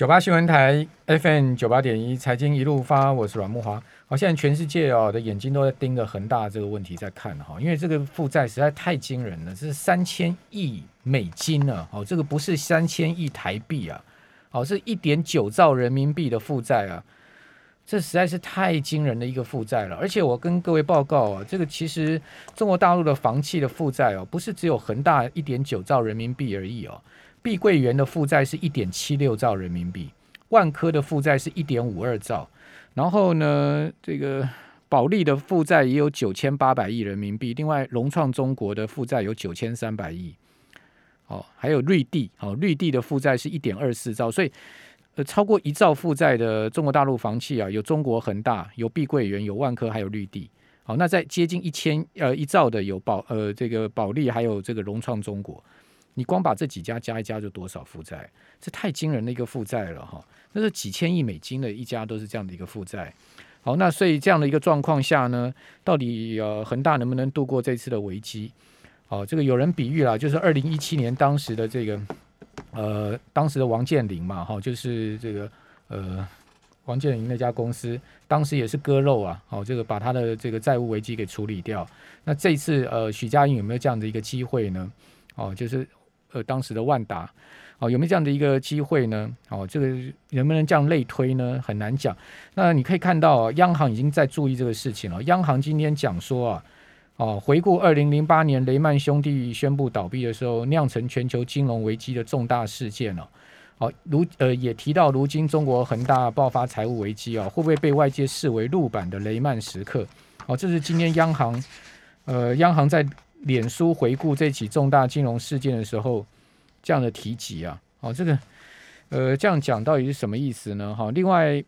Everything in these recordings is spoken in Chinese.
九八新闻台 FM 九八点一，财经一路发，我是阮木华。好，现在全世界哦的眼睛都在盯着恒大这个问题在看哈，因为这个负债实在太惊人了，这是三千亿美金呢，哦，这个不是三千亿台币啊，哦，是一点九兆人民币的负债啊，这实在是太惊人的一个负债了。而且我跟各位报告啊，这个其实中国大陆的房企的负债哦，不是只有恒大一点九兆人民币而已哦。碧桂园的负债是一点七六兆人民币，万科的负债是一点五二兆，然后呢，这个保利的负债也有九千八百亿人民币，另外融创中国的负债有九千三百亿，哦，还有绿地，哦，绿地的负债是一点二四兆，所以呃，超过一兆负债的中国大陆房企啊，有中国恒大，有碧桂园，有万科，还有绿地，好，那在接近一千呃一兆的有保呃这个保利，还有这个融创中国。你光把这几家加一加，就多少负债？这太惊人的一个负债了哈！那是几千亿美金的一家都是这样的一个负债。好，那所以这样的一个状况下呢，到底呃恒大能不能度过这次的危机？哦，这个有人比喻了，就是二零一七年当时的这个呃当时的王健林嘛，哈，就是这个呃王健林那家公司，当时也是割肉啊，哦，这个把他的这个债务危机给处理掉。那这次呃许家印有没有这样的一个机会呢？哦，就是。呃，当时的万达，哦，有没有这样的一个机会呢？哦，这个能不能这样类推呢？很难讲。那你可以看到，央行已经在注意这个事情了。央行今天讲说啊，哦，回顾二零零八年雷曼兄弟宣布倒闭的时候，酿成全球金融危机的重大事件了。哦，如呃也提到，如今中国恒大爆发财务危机啊，会不会被外界视为路版的雷曼时刻？哦，这是今天央行，呃，央行在。脸书回顾这起重大金融事件的时候，这样的提及啊，哦，这个，呃，这样讲到底是什么意思呢？哈，另外，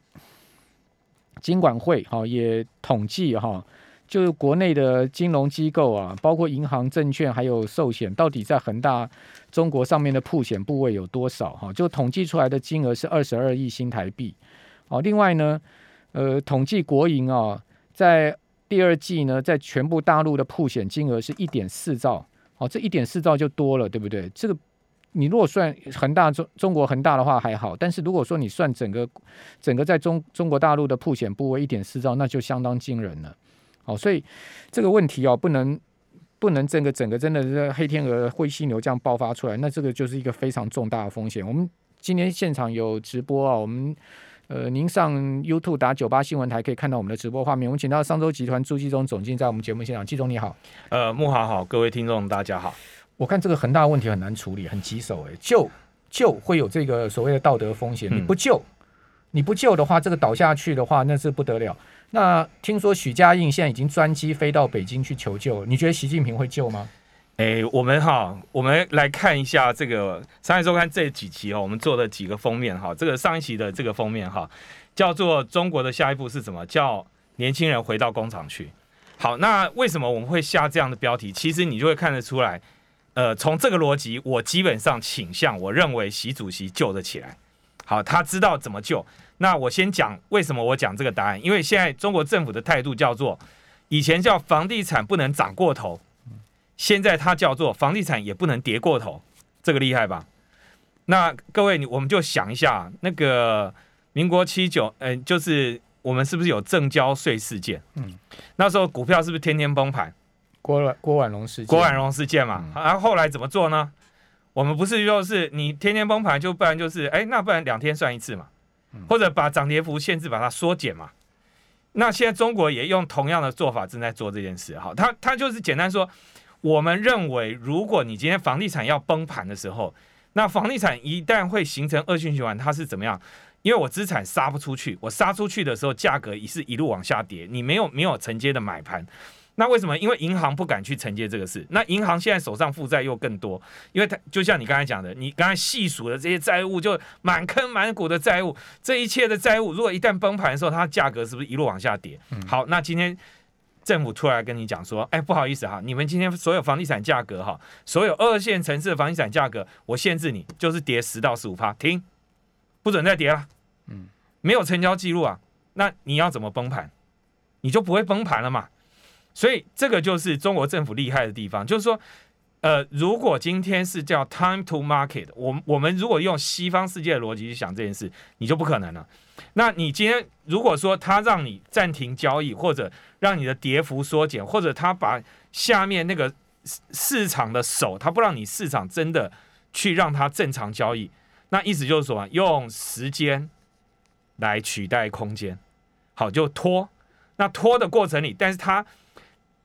金管会哈也统计哈，就是国内的金融机构啊，包括银行、证券还有寿险，到底在恒大中国上面的铺险部位有多少？哈，就统计出来的金额是二十二亿新台币。哦，另外呢，呃，统计国营啊，在第二季呢，在全部大陆的铺险金额是一点四兆，哦，这一点四兆就多了，对不对？这个你如果算恒大中中国恒大的话还好，但是如果说你算整个整个在中中国大陆的铺险部位一点四兆，那就相当惊人了。好，所以这个问题哦，不能不能整个整个真的是黑天鹅灰犀牛这样爆发出来，那这个就是一个非常重大的风险。我们今天现场有直播啊，我们。呃，您上 YouTube 打九八新闻台可以看到我们的直播画面。我们请到商周集团朱继忠总经在我们节目现场，季总你好。呃，木华好，各位听众大家好。我看这个恒大问题很难处理，很棘手哎，救救会有这个所谓的道德风险，你不救，你不救的话，这个倒下去的话，那是不得了。那听说许家印现在已经专机飞到北京去求救，你觉得习近平会救吗？哎，我们哈，我们来看一下这个《商业周刊》这几期哦，我们做的几个封面哈。这个上一期的这个封面哈，叫做“中国的下一步是什么？”叫年轻人回到工厂去。好，那为什么我们会下这样的标题？其实你就会看得出来，呃，从这个逻辑，我基本上倾向，我认为习主席救得起来。好，他知道怎么救。那我先讲为什么我讲这个答案，因为现在中国政府的态度叫做，以前叫房地产不能涨过头。现在它叫做房地产也不能跌过头，这个厉害吧？那各位，你我们就想一下，那个民国七九，嗯，就是我们是不是有正交税事件？嗯，那时候股票是不是天天崩盘？郭郭婉容事件，郭婉容事件嘛。然后后来怎么做呢？我们不是就是你天天崩盘，就不然就是哎，那不然两天算一次嘛，或者把涨跌幅限制把它缩减嘛。那现在中国也用同样的做法正在做这件事。好，他他就是简单说。我们认为，如果你今天房地产要崩盘的时候，那房地产一旦会形成恶性循环，它是怎么样？因为我资产杀不出去，我杀出去的时候，价格也是一路往下跌，你没有没有承接的买盘，那为什么？因为银行不敢去承接这个事。那银行现在手上负债又更多，因为它就像你刚才讲的，你刚才细数的这些债务，就满坑满谷的债务，这一切的债务，如果一旦崩盘的时候，它价格是不是一路往下跌？好，那今天。政府突然跟你讲说：“哎，不好意思哈，你们今天所有房地产价格哈，所有二线城市的房地产价格，我限制你，就是跌十到十五趴，停，不准再跌了。嗯，没有成交记录啊，那你要怎么崩盘？你就不会崩盘了嘛。所以这个就是中国政府厉害的地方，就是说呃，如果今天是叫 time to market，我我们如果用西方世界的逻辑去想这件事，你就不可能了。那你今天如果说他让你暂停交易，或者让你的跌幅缩减，或者他把下面那个市场的手，他不让你市场真的去让它正常交易，那意思就是说，用时间来取代空间，好就拖。那拖的过程里，但是他。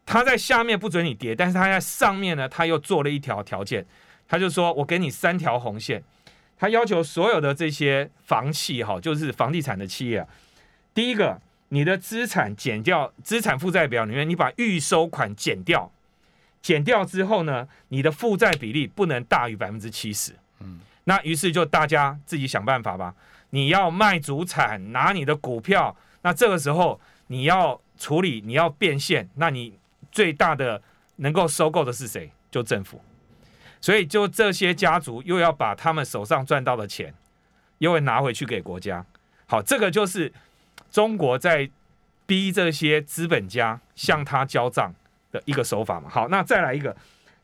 他在下面不准你跌，但是他在上面呢，他又做了一条条件，他就说我给你三条红线，他要求所有的这些房企哈，就是房地产的企业，第一个，你的资产减掉资产负债表里面，你把预收款减掉，减掉之后呢，你的负债比例不能大于百分之七十，嗯，那于是就大家自己想办法吧，你要卖主产拿你的股票，那这个时候你要处理你要变现，那你。最大的能够收购的是谁？就政府，所以就这些家族又要把他们手上赚到的钱，又会拿回去给国家。好，这个就是中国在逼这些资本家向他交账的一个手法嘛。好，那再来一个，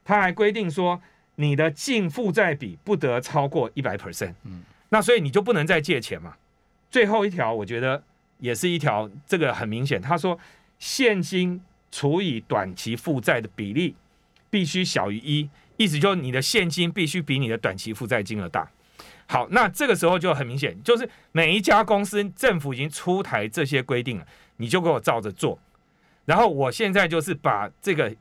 他还规定说，你的净负债比不得超过一百 percent。嗯，那所以你就不能再借钱嘛。最后一条，我觉得也是一条，这个很明显，他说现金。除以短期负债的比例必须小于一，意思就是你的现金必须比你的短期负债金额大。好，那这个时候就很明显，就是每一家公司政府已经出台这些规定了，你就给我照着做。然后我现在就是把这个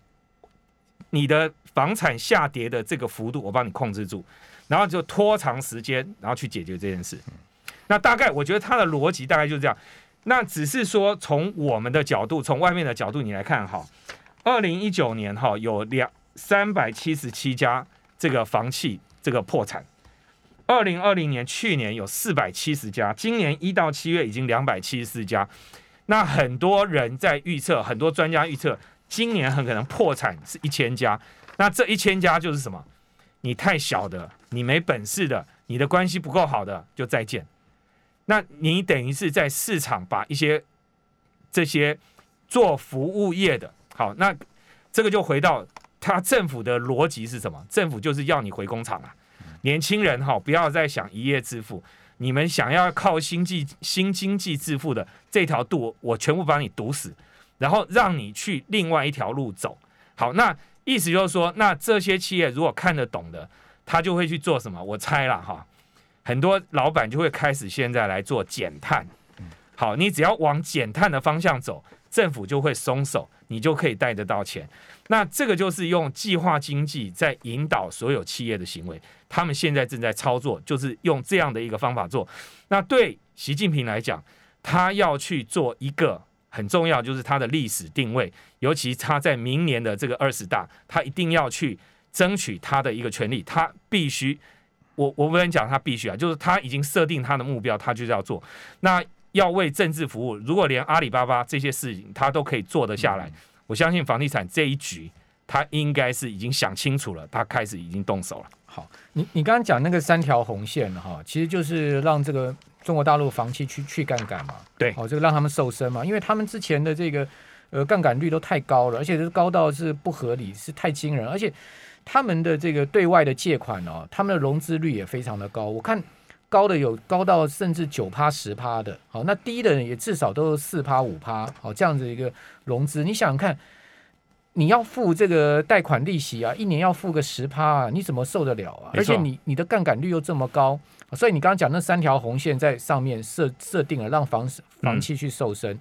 你的房产下跌的这个幅度，我帮你控制住，然后就拖长时间，然后去解决这件事。那大概我觉得他的逻辑大概就是这样。那只是说，从我们的角度，从外面的角度，你来看哈，二零一九年哈有两三百七十七家这个房企这个破产，二零二零年去年有四百七十家，今年一到七月已经两百七十四家。那很多人在预测，很多专家预测，今年很可能破产是一千家。那这一千家就是什么？你太小的，你没本事的，你的关系不够好的，就再见。那你等于是在市场把一些这些做服务业的，好，那这个就回到他政府的逻辑是什么？政府就是要你回工厂啊，年轻人哈，不要再想一夜致富，你们想要靠新济新经济致富的这条路，我全部把你堵死，然后让你去另外一条路走。好，那意思就是说，那这些企业如果看得懂的，他就会去做什么？我猜了哈。很多老板就会开始现在来做减碳，好，你只要往减碳的方向走，政府就会松手，你就可以贷得到钱。那这个就是用计划经济在引导所有企业的行为，他们现在正在操作，就是用这样的一个方法做。那对习近平来讲，他要去做一个很重要，就是他的历史定位，尤其他在明年的这个二十大，他一定要去争取他的一个权利，他必须。我我不能讲他必须啊，就是他已经设定他的目标，他就是要做。那要为政治服务，如果连阿里巴巴这些事情他都可以做得下来，我相信房地产这一局他应该是已经想清楚了，他开始已经动手了。好，你你刚刚讲那个三条红线哈，其实就是让这个中国大陆房企去去杠杆嘛，对，哦，这个让他们瘦身嘛，因为他们之前的这个呃杠杆率都太高了，而且是高到是不合理，是太惊人，而且。他们的这个对外的借款哦，他们的融资率也非常的高，我看高的有高到甚至九趴十趴的，好，那低的也至少都是四趴五趴，好，这样子一个融资，你想想看，你要付这个贷款利息啊，一年要付个十趴啊，你怎么受得了啊？而且你你的杠杆率又这么高，所以你刚刚讲那三条红线在上面设设定了，让房房企去瘦身，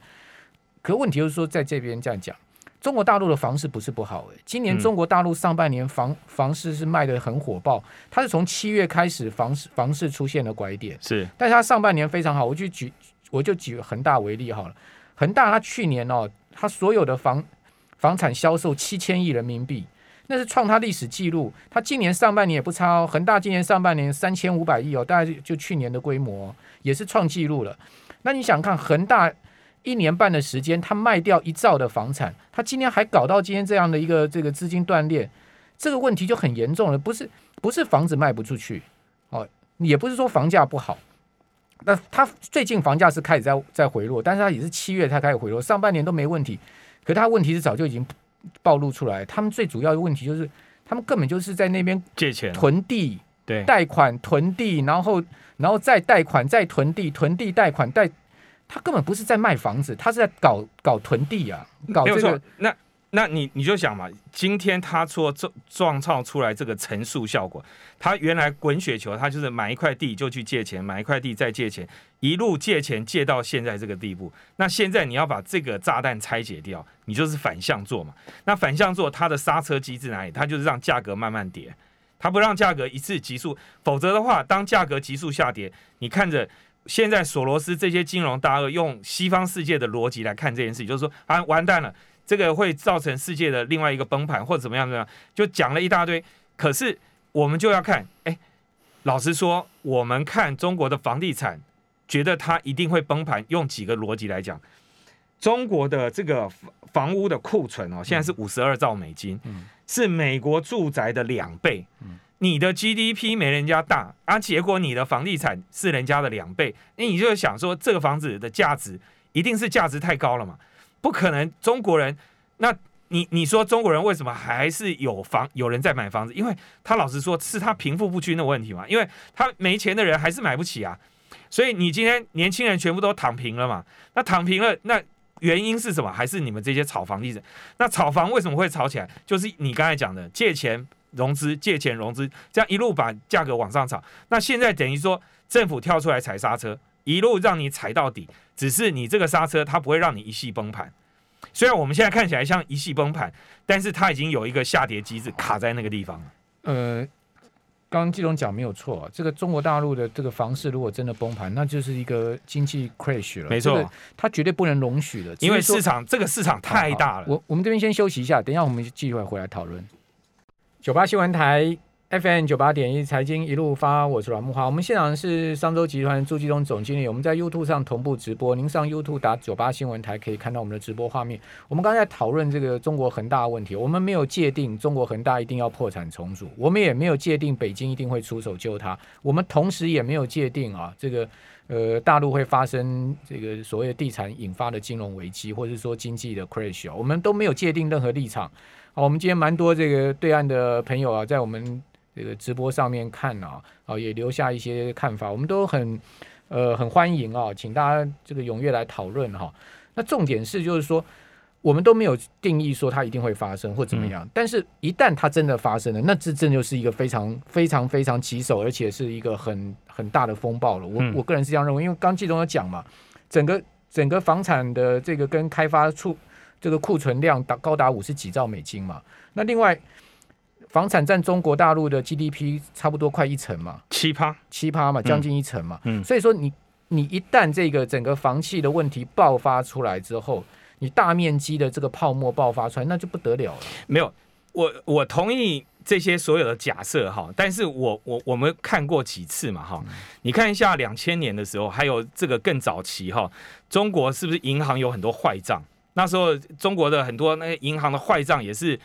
可问题就是说在这边这样讲。中国大陆的房市不是不好诶，今年中国大陆上半年房房市是卖的很火爆，它是从七月开始房市房市出现了拐点，是，但是它上半年非常好，我就举我就举恒大为例好了，恒大它去年哦，它所有的房房产销售七千亿人民币，那是创它历史记录，它今年上半年也不差哦，恒大今年上半年三千五百亿哦，大概就去年的规模也是创纪录了，那你想看恒大？一年半的时间，他卖掉一兆的房产，他今天还搞到今天这样的一个这个资金断裂，这个问题就很严重了。不是不是房子卖不出去，哦，也不是说房价不好，那他最近房价是开始在在回落，但是他也是七月才开始回落，上半年都没问题，可他问题是早就已经暴露出来。他们最主要的问题就是他们根本就是在那边借钱，囤地、对，贷款、囤地，然后然后再贷款、再囤地、囤地贷款贷，他根本不是在卖房子，他是在搞搞囤地啊，搞没有错这个。。那那你你就想嘛，今天他说撞撞造出来这个乘数效果，他原来滚雪球，他就是买一块地就去借钱，买一块地再借钱，一路借钱借到现在这个地步。那现在你要把这个炸弹拆解掉，你就是反向做嘛。那反向做它的刹车机制哪里？它就是让价格慢慢跌，它不让价格一次急速，否则的话，当价格急速下跌，你看着。现在索罗斯这些金融大鳄用西方世界的逻辑来看这件事情，就是说啊，完蛋了，这个会造成世界的另外一个崩盘，或者怎么样怎么样，就讲了一大堆。可是我们就要看，哎，老实说，我们看中国的房地产，觉得它一定会崩盘，用几个逻辑来讲，中国的这个房房屋的库存哦，现在是五十二兆美金，嗯是美国住宅的两倍。嗯你的 GDP 没人家大，啊，结果你的房地产是人家的两倍，那你就想说这个房子的价值一定是价值太高了嘛？不可能，中国人，那你你说中国人为什么还是有房有人在买房子？因为他老实说是他贫富不均的问题嘛，因为他没钱的人还是买不起啊，所以你今天年轻人全部都躺平了嘛？那躺平了，那原因是什么？还是你们这些炒房地产？那炒房为什么会炒起来？就是你刚才讲的借钱。融资、借钱融资，这样一路把价格往上炒。那现在等于说政府跳出来踩刹车，一路让你踩到底，只是你这个刹车它不会让你一系崩盘。虽然我们现在看起来像一系崩盘，但是它已经有一个下跌机制卡在那个地方了。呃，刚刚季总讲没有错，这个中国大陆的这个房市如果真的崩盘，那就是一个经济 crash 了。没错这个它绝对不能容许的，因为市场这个市场太大了。我我们这边先休息一下，等一下我们继续回来讨论。九八新闻台 FM 九八点一财经一路发，我是阮木华。我们现场是商周集团朱继东总经理，我们在 YouTube 上同步直播，您上 YouTube 打九八新闻台可以看到我们的直播画面。我们刚才讨论这个中国恒大的问题，我们没有界定中国恒大一定要破产重组，我们也没有界定北京一定会出手救它，我们同时也没有界定啊这个。呃，大陆会发生这个所谓的地产引发的金融危机，或者是说经济的 crash，、我们都没有界定任何立场。好，我们今天蛮多这个对岸的朋友啊，在我们这个直播上面看啊，啊也留下一些看法，我们都很呃很欢迎啊，请大家这个踊跃来讨论哈、那重点是就是说，我们都没有定义说它一定会发生或怎么样，但是一旦它真的发生了，那这真就是一个非常非常非常棘手，而且是一个很很大的风暴了。我、嗯。我个人是这样认为，因为刚季总有讲嘛，整个整个房产的这个跟开发处这个库存量达高达五十几兆美金嘛，那另外房产占中国大陆的 GDP 差不多快一成嘛，奇葩，七趴嘛，将近一成嘛，嗯。所以说你你一旦这个整个房企的问题爆发出来之后，你大面积的这个泡沫爆发出来，那就不得了了。没有，我我同意这些所有的假设哈，但是我我我们看过几次嘛哈，你看一下两千年的时候，还有这个更早期哈，中国是不是银行有很多坏账？那时候中国的很多那些银行的坏账也是。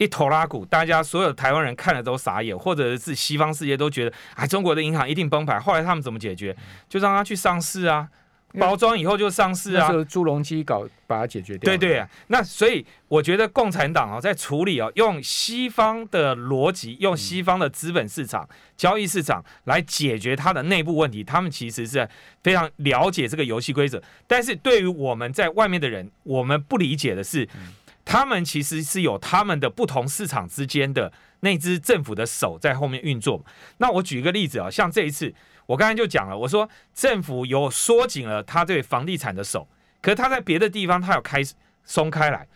一头拉股，大家所有台湾人看了都傻眼，或者是西方世界都觉得，哎，中国的银行一定崩盘。后来他们怎么解决？就让他去上市啊，包装以后就上市啊那时。候猪笼机搞把它解决掉。对对、啊，那所以我觉得共产党啊，在处理哦，用西方的逻辑，用西方的资本市场、交易市场来解决它的内部问题，他们其实是非常了解这个游戏规则。但是对于我们在外面的人，我们不理解的是，他们其实是有他们的不同市场之间的那只政府的手在后面运作。那我举一个例子啊，像这一次，我刚才就讲了，我说政府有缩紧了他对房地产的手。可是他在别的地方他有开松开来，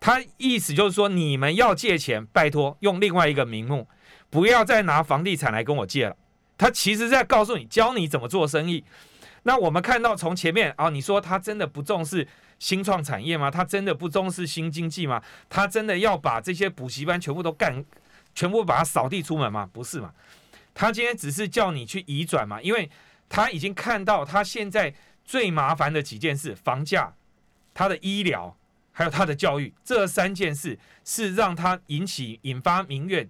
他意思就是说，你们要借钱，拜托用另外一个名目，不要再拿房地产来跟我借了。他其实在告诉你，教你怎么做生意。那我们看到从前面啊，你说他真的不重视新创产业吗？他真的不重视新经济吗？他真的要把这些补习班全部都干，全部把它扫地出门吗？不是嘛？他今天只是叫你去移转嘛，因为他已经看到他现在最麻烦的几件事：房价、他的医疗，还有他的教育，这三件事是让他引起引发民怨。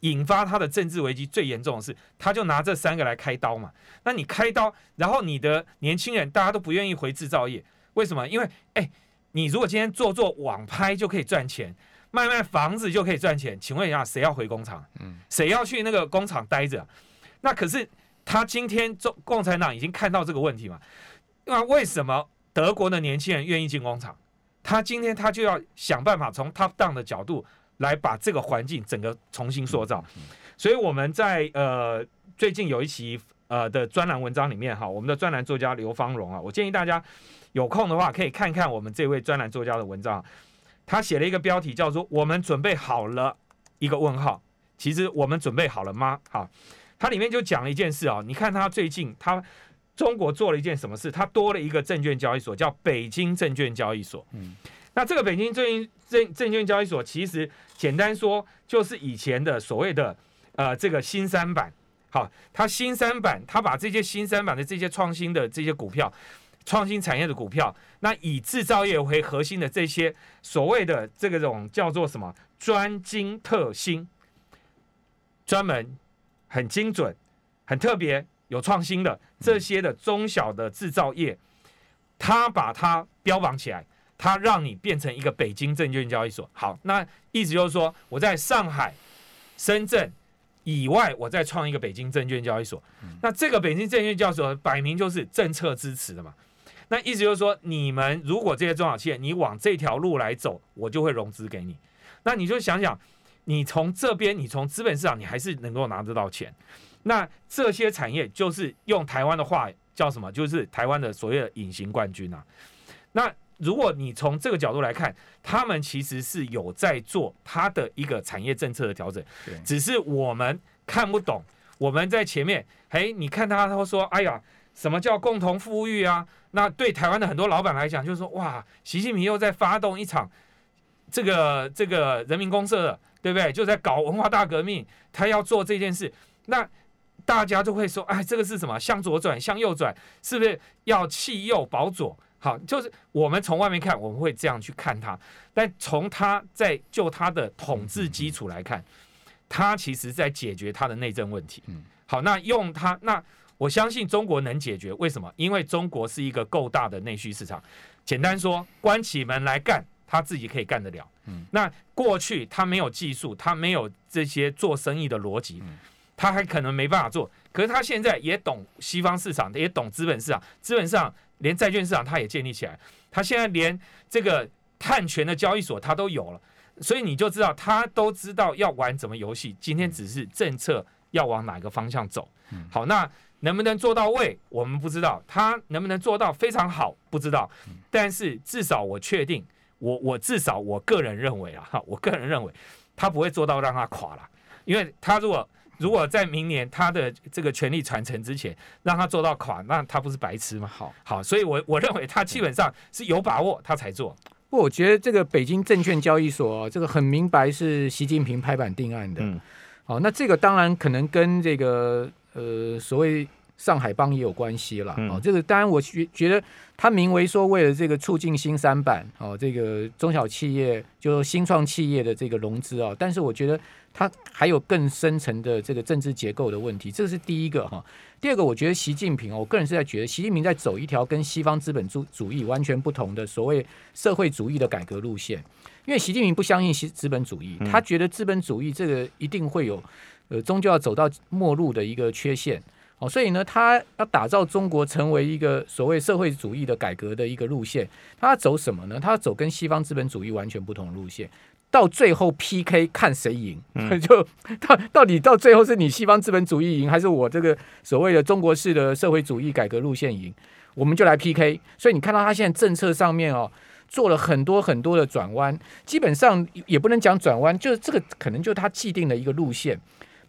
引发他的政治危机最严重的事，他就拿这三个来开刀嘛。那你开刀，然后你的年轻人大家都不愿意回制造业，为什么？因为哎，你如果今天做做网拍就可以赚钱，卖卖房子就可以赚钱，请问一下，谁要回工厂？嗯，谁要去那个工厂待着？那可是他今天中共产党已经看到这个问题嘛？那为什么德国的年轻人愿意进工厂？他今天他就要想办法从 top down 的角度来把这个环境整个重新塑造。所以我们在呃最近有一期呃的专栏文章里面哈，我们的专栏作家刘芳荣啊，我建议大家有空的话可以看看我们这位专栏作家的文章。他写了一个标题叫做“我们准备好了”，一个问号。其实我们准备好了吗？好，它里面就讲了一件事啊。你看他最近他中国做了一件什么事？他多了一个证券交易所，叫北京证券交易所。嗯，那这个北京证证证券交易所，其实简单说就是以前的所谓的呃这个新三板。好，它新三板，它把这些新三板的这些创新的这些股票。创新产业的股票，那以制造业为核心的这些所谓的这个种叫做什么专精特新，专门很精准、很特别、有创新的这些的中小的制造业，它把它标榜起来，它让你变成一个北京证券交易所。好，那意思就是说，我在上海、深圳以外，我再创一个北京证券交易所。那这个北京证券交易所摆明就是政策支持的嘛。那意思就是说，你们如果这些中小企业，你往这条路来走，我就会融资给你。那你就想想，你从这边，你从资本市场，你还是能够拿得到钱。那这些产业就是用台湾的话叫什么？就是台湾的所谓的隐形冠军啊。那如果你从这个角度来看，他们其实是有在做他的一个产业政策的调整，只是我们看不懂。我们在前面，哎，你看他，他说，哎呀。什么叫共同富裕啊？那对台湾的很多老板来讲，就是说，哇，习近平又在发动一场这个这个人民公社，对不对？就在搞文化大革命，他要做这件事，那大家就会说，哎，这个是什么？向左转，向右转，是不是要弃右保左？好，就是我们从外面看，我们会这样去看他，但从他在就他的统治基础来看，他其实在解决他的内政问题。嗯，好，那用他那。我相信中国能解决，为什么？因为中国是一个够大的内需市场。简单说，关起门来干，他自己可以干得了。嗯，那过去他没有技术，他没有这些做生意的逻辑，他还可能没办法做。可是他现在也懂西方市场，也懂资本市场，资本市场连债券市场他也建立起来。他现在连这个碳权的交易所他都有了，所以你就知道他都知道要玩什么游戏。今天只是政策要往哪个方向走。好，那。能不能做到位，我们不知道；他能不能做到非常好，不知道。但是至少我确定，我我至少我个人认为啊，哈，我个人认为他不会做到让他垮了，因为他如果如果在明年他的这个权力传承之前让他做到垮，那他不是白痴吗？好，好，所以我我认为他基本上是有把握他才做。不，我觉得这个北京证券交易所这个很明白是习近平拍板定案的。嗯，好，那这个当然可能跟这个。呃，所谓上海帮也有关系了哦。这个当然，我觉觉得他名为说为了这个促进新三板哦，这个中小企业就新创企业的这个融资啊。但是我觉得它还有更深层的这个政治结构的问题，这是第一个哈。第二个，我觉得习近平哦，我个人是在觉得习近平在走一条跟西方资本主主义完全不同的所谓社会主义的改革路线，因为习近平不相信西资本主义，他觉得资本主义这个一定会有。呃，终究要走到末路的一个缺陷，哦，所以呢，他要打造中国成为一个所谓社会主义的改革的一个路线，他要走什么呢？他要走跟西方资本主义完全不同的路线，到最后 PK 看谁赢，就 到到底到最后是你西方资本主义赢，还是我这个所谓的中国式的社会主义改革路线赢？我们就来 PK。所以你看到他现在政策上面哦，做了很多很多的转弯，基本上也不能讲转弯，就是这个可能就他既定的一个路线。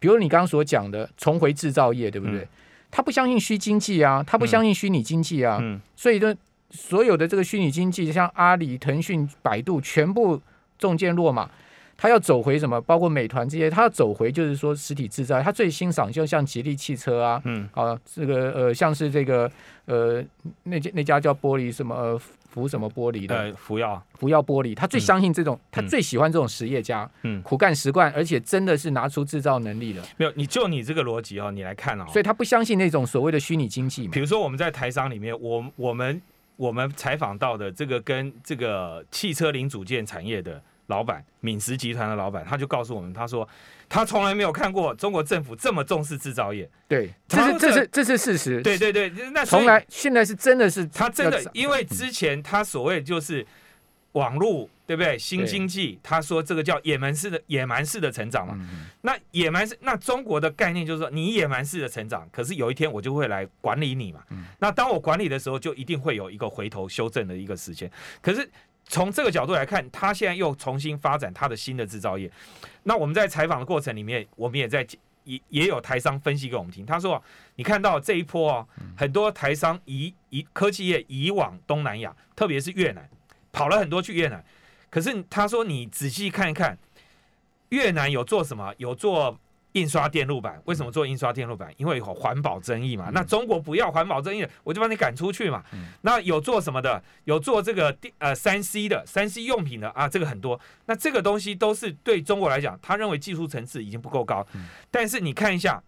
比如你刚刚所讲的重回制造业，对不对？他不相信虚经济啊，他不相信虚拟经济啊，所以呢，所有的这个虚拟经济，像阿里、腾讯、百度，全部中箭落马。他要走回什么？包括美团这些，他要走回就是说实体制造。他最欣赏就像吉利汽车啊，嗯，啊，这个呃，像是这个呃，那家那家叫玻璃什么？福什么玻璃的？服药服药玻璃，他最相信这种，他最喜欢这种实业家，嗯，苦干实干，而且真的是拿出制造能力的。没有，你就你这个逻辑哦，你来看哦，所以他不相信那种所谓的虚拟经济。比如说我们在台商里面，我我们我们采访到的这个跟这个汽车零组件产业的老板，敏实集团的老板，他就告诉我们，他说他从来没有看过中国政府这么重视制造业。对，这是这是这是事实。对对对，那从来现在是真的是他真的，因为之前他所谓就是网络。对不对？新经济，他说这个叫野蛮式的野蛮式的成长嘛。那野蛮式，那中国的概念就是说，你野蛮式的成长，可是有一天我就会来管理你嘛。那当我管理的时候，就一定会有一个回头修正的一个时间。可是从这个角度来看，他现在又重新发展他的新的制造业。那我们在采访的过程里面，我们也在也也有台商分析给我们听。他说，你看到这一波啊，很多台商移移科技业移往东南亚，特别是越南，跑了很多去越南。可是他说，你仔细看一看，越南有做什么？有做印刷电路板。为什么做印刷电路板？因为有环保争议嘛。那中国不要环保争议，我就把你赶出去嘛。那有做什么的？有做这个电呃三 C 的三 C 用品的啊，这个很多。那这个东西都是对中国来讲，他认为技术层次已经不够高。但是你看一下，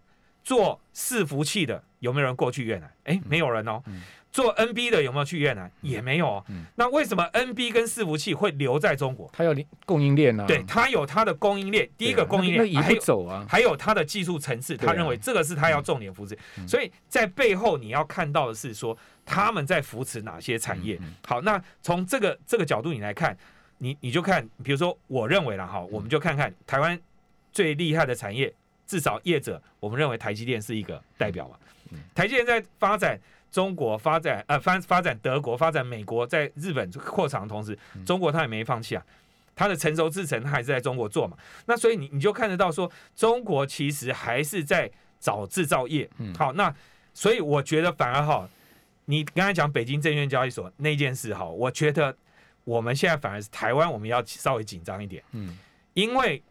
做伺服器的有没有人过去越南？哎，没有人哦。做 NB 的有没有去越南？也没有哦。那为什么 NB 跟伺服器会留在中国？它有供应链呢？对，它有它的供应链。第一个供应链还走啊，还有它的技术层次。他认为这个是他要重点扶持。所以在背后你要看到的是说他们在扶持哪些产业。好，那从这个这个角度你来看，你你就看，比如说我认为了哈，我们就看看台湾最厉害的产业，至少业者，我们认为台积电是一个代表嘛。台积电在发展。中国发展呃发发展德国发展美国在日本扩厂的同时，中国它也没放弃啊，它的成熟制程它还是在中国做嘛。那所以你你就看得到说，中国其实还是在找制造业。好，那所以我觉得反而哈，你刚才讲北京证券交易所那件事哈，我觉得我们现在反而是台湾我们要稍微紧张一点，嗯，因为。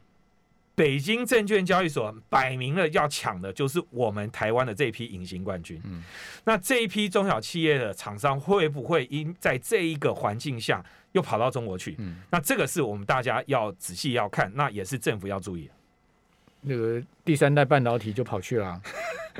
北京证券交易所摆明了要抢的就是我们台湾的这一批隐形冠军。嗯，那这一批中小企业的厂商会不会因在这一个环境下又跑到中国去？嗯，那这个是我们大家要仔细要看，那也是政府要注意。那个第三代半导体就跑去了。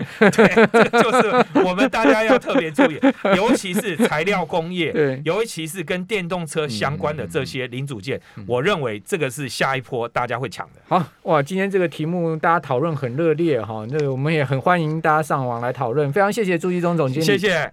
对，这就是我们大家要特别注意，尤其是材料工业，对，尤其是跟电动车相关的这些零组件，我认为这个是下一波大家会抢的。好哇，今天这个题目大家讨论很热烈哈，那我们也很欢迎大家上网来讨论，非常谢谢朱一中总经理，谢谢。